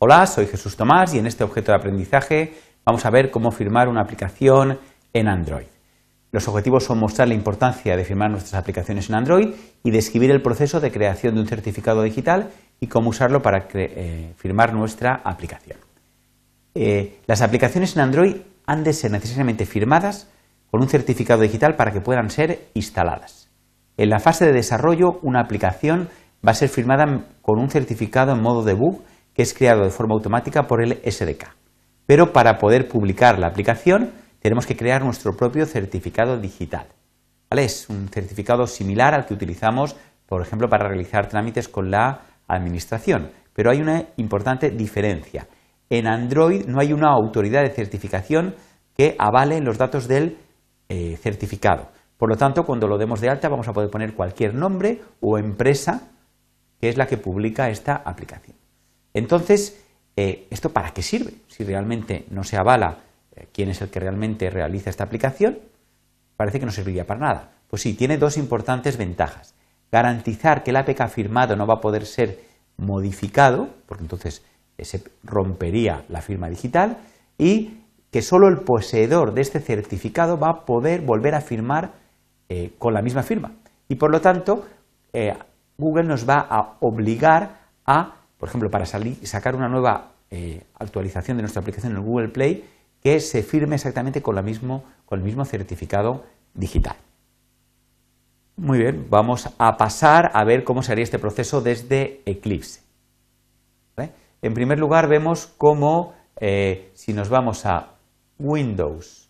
Hola, soy Jesús Tomás y en este objeto de aprendizaje vamos a ver cómo firmar una aplicación en Android. Los objetivos son mostrar la importancia de firmar nuestras aplicaciones en Android y describir el proceso de creación de un certificado digital y cómo usarlo para eh, firmar nuestra aplicación. Eh, las aplicaciones en Android han de ser necesariamente firmadas con un certificado digital para que puedan ser instaladas. En la fase de desarrollo, una aplicación va a ser firmada con un certificado en modo debug es creado de forma automática por el SDK. Pero para poder publicar la aplicación tenemos que crear nuestro propio certificado digital. Es un certificado similar al que utilizamos, por ejemplo, para realizar trámites con la administración. Pero hay una importante diferencia. En Android no hay una autoridad de certificación que avale los datos del eh, certificado. Por lo tanto, cuando lo demos de alta vamos a poder poner cualquier nombre o empresa que es la que publica esta aplicación. Entonces, eh, ¿esto para qué sirve? Si realmente no se avala eh, quién es el que realmente realiza esta aplicación, parece que no serviría para nada. Pues sí, tiene dos importantes ventajas. Garantizar que el APK firmado no va a poder ser modificado, porque entonces eh, se rompería la firma digital, y que solo el poseedor de este certificado va a poder volver a firmar con la misma firma. Y por lo tanto, Google nos va a obligar a, por ejemplo, para sacar una nueva eh, actualización de nuestra aplicación en el Google Play, que se firme exactamente con, el mismo certificado digital. Muy bien, vamos a pasar a ver cómo sería este proceso desde Eclipse. En primer lugar, vemos cómo eh, si nos vamos a Windows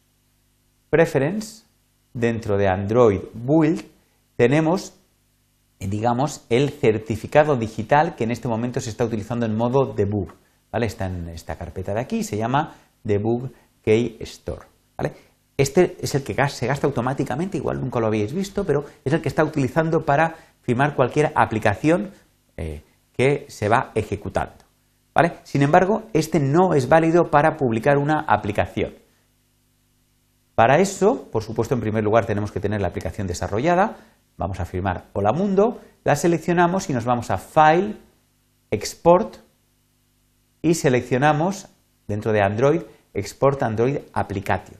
Preference, dentro de Android Build, tenemos digamos, el certificado digital que en este momento se está utilizando en modo debug. ¿vale? Está en esta carpeta de aquí, se llama Debug Key Store. ¿vale? Este es el que se gasta automáticamente, igual nunca lo habéis visto, pero es el que está utilizando para firmar cualquier aplicación eh, que se va ejecutando. ¿vale? Sin embargo, este no es válido para publicar una aplicación. Para eso, por supuesto, en primer lugar tenemos que tener la aplicación desarrollada, Vamos a firmar Hola Mundo, la seleccionamos y nos vamos a File, Export y seleccionamos dentro de Android Export Android Application.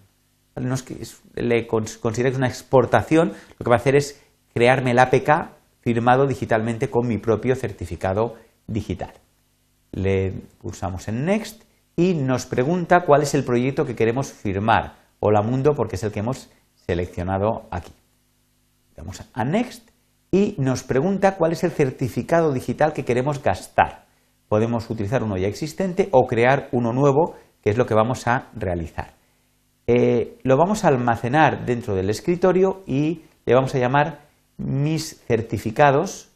le considero que es una exportación, lo que va a hacer es crearme el APK firmado digitalmente con mi propio certificado digital. Le pulsamos en Next y nos pregunta cuál es el proyecto que queremos firmar. Hola Mundo porque es el que hemos seleccionado aquí. Damos a Next y nos pregunta cuál es el certificado digital que queremos gastar. Podemos utilizar uno ya existente o crear uno nuevo, que es lo que vamos a realizar. Eh, lo vamos a almacenar dentro del escritorio y le vamos a llamar mis certificados,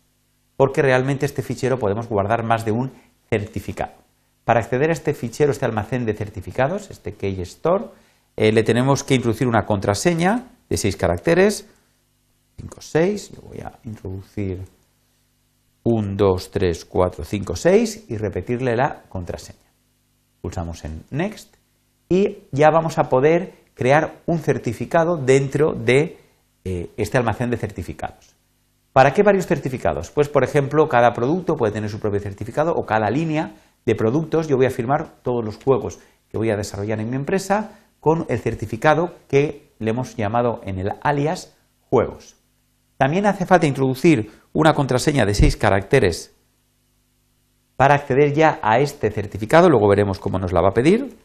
porque realmente este fichero podemos guardar más de un certificado. Para acceder a este fichero, este almacén de certificados, este Key Store, eh, le tenemos que introducir una contraseña de seis caracteres, 5, 6. Yo voy a introducir 1, 2, 3, 4, 5, 6 y repetirle la contraseña. Pulsamos en Next y ya vamos a poder crear un certificado dentro de eh, este almacén de certificados. ¿Para qué varios certificados? Pues, por ejemplo, cada producto puede tener su propio certificado o cada línea de productos. Yo voy a firmar todos los juegos que voy a desarrollar en mi empresa con el certificado que le hemos llamado en el alias juegos. También hace falta introducir una contraseña de seis caracteres para acceder ya a este certificado, luego veremos cómo nos la va a pedir,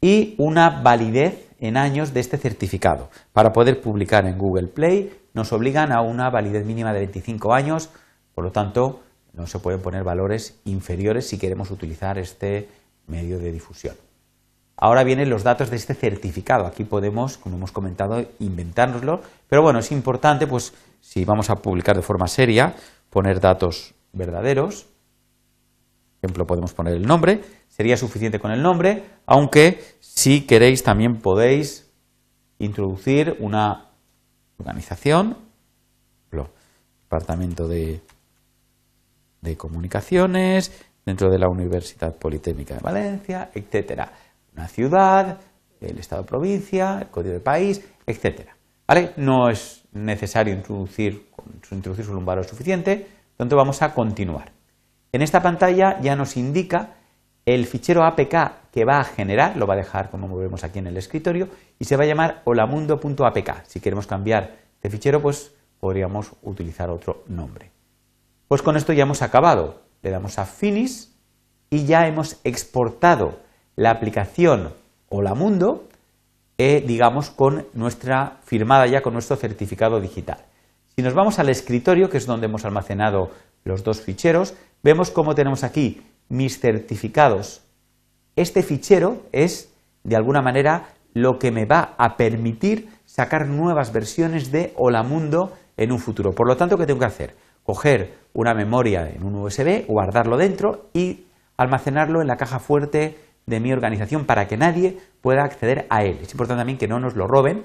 y una validez en años de este certificado. Para poder publicar en Google Play nos obligan a una validez mínima de 25 años, por lo tanto no se pueden poner valores inferiores si queremos utilizar este medio de difusión. Ahora vienen los datos de este certificado. Aquí podemos, como hemos comentado, inventárnoslo. Pero bueno, es importante, pues, si vamos a publicar de forma seria, poner datos verdaderos. Por ejemplo, podemos poner el nombre. Sería suficiente con el nombre, aunque si queréis también podéis introducir una organización, ejemplo, Departamento de, de Comunicaciones, dentro de la Universidad Politécnica de Valencia, etcétera una ciudad, el estado provincia, el código de país, etcétera. ¿Vale? No es necesario introducir, introducir solo un valor suficiente, entonces vamos a continuar. En esta pantalla ya nos indica el fichero APK que va a generar, lo va a dejar como vemos aquí en el escritorio, y se va a llamar holamundo.apk. Si queremos cambiar de fichero, pues podríamos utilizar otro nombre. Pues con esto ya hemos acabado. Le damos a Finish y ya hemos exportado la aplicación Holamundo, eh, digamos, con nuestra firmada ya con nuestro certificado digital. Si nos vamos al escritorio, que es donde hemos almacenado los dos ficheros, vemos cómo tenemos aquí mis certificados. Este fichero es, de alguna manera, lo que me va a permitir sacar nuevas versiones de Holamundo en un futuro. Por lo tanto, ¿qué tengo que hacer? Coger una memoria en un USB, guardarlo dentro y almacenarlo en la caja fuerte de mi organización para que nadie pueda acceder a él. Es importante también que no nos lo roben,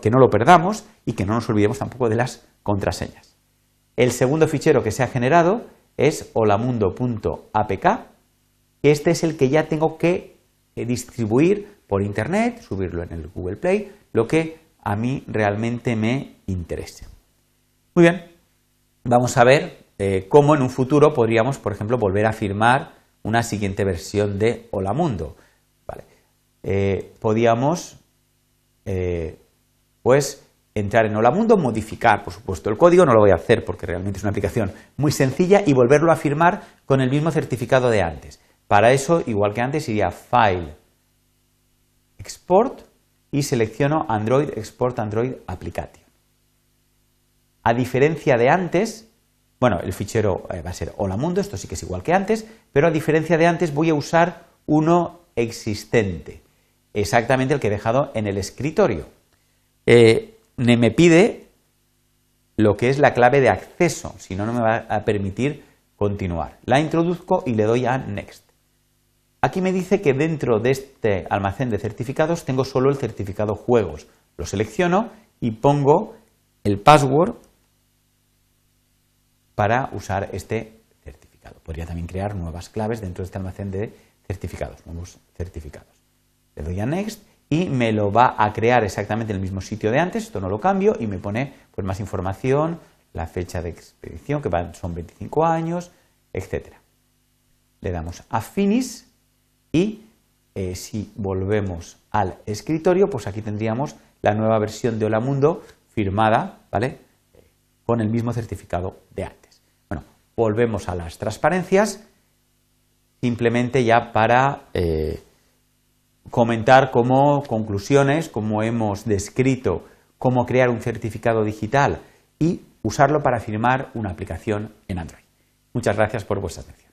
que no lo perdamos y que no nos olvidemos tampoco de las contraseñas. El segundo fichero que se ha generado es holamundo.apk, este es el que ya tengo que eh, distribuir por Internet, subirlo en el Google Play, lo que a mí realmente me interese. Muy bien, vamos a ver eh, cómo en un futuro podríamos, por ejemplo, volver a firmar una siguiente versión de Hola Mundo. Eh, podíamos, eh, pues, entrar en Hola Mundo, modificar, por supuesto, el código, no lo voy a hacer porque realmente es una aplicación muy sencilla, y volverlo a firmar con el mismo certificado de antes. Para eso, igual que antes, iría File, Export y selecciono Android Export Android Application. A diferencia de antes, bueno, el fichero eh, va a ser hola mundo, esto sí que es igual que antes, pero a diferencia de antes voy a usar uno existente, exactamente el que he dejado en el escritorio. Eh, me pide lo que es la clave de acceso, si no, no me va a permitir continuar. La introduzco y le doy a Next. Aquí me dice que dentro de este almacén de certificados tengo solo el certificado juegos. Lo selecciono y pongo el password para usar este certificado. Podría también crear nuevas claves dentro de este almacén de certificados, nuevos certificados. Le doy a Next y me lo va a crear exactamente en el mismo sitio de antes, esto no lo cambio y me pone pues, más información, la fecha de expedición, que son 25 años, etc. Le damos a Finish y eh, si volvemos al escritorio, pues aquí tendríamos la nueva versión de Hola Mundo firmada, ¿vale? Con el mismo certificado de antes volvemos a las transparencias, simplemente ya para eh, comentar como conclusiones, cómo hemos descrito cómo crear un certificado digital y usarlo para firmar una aplicación en Android. Muchas gracias por vuestra atención.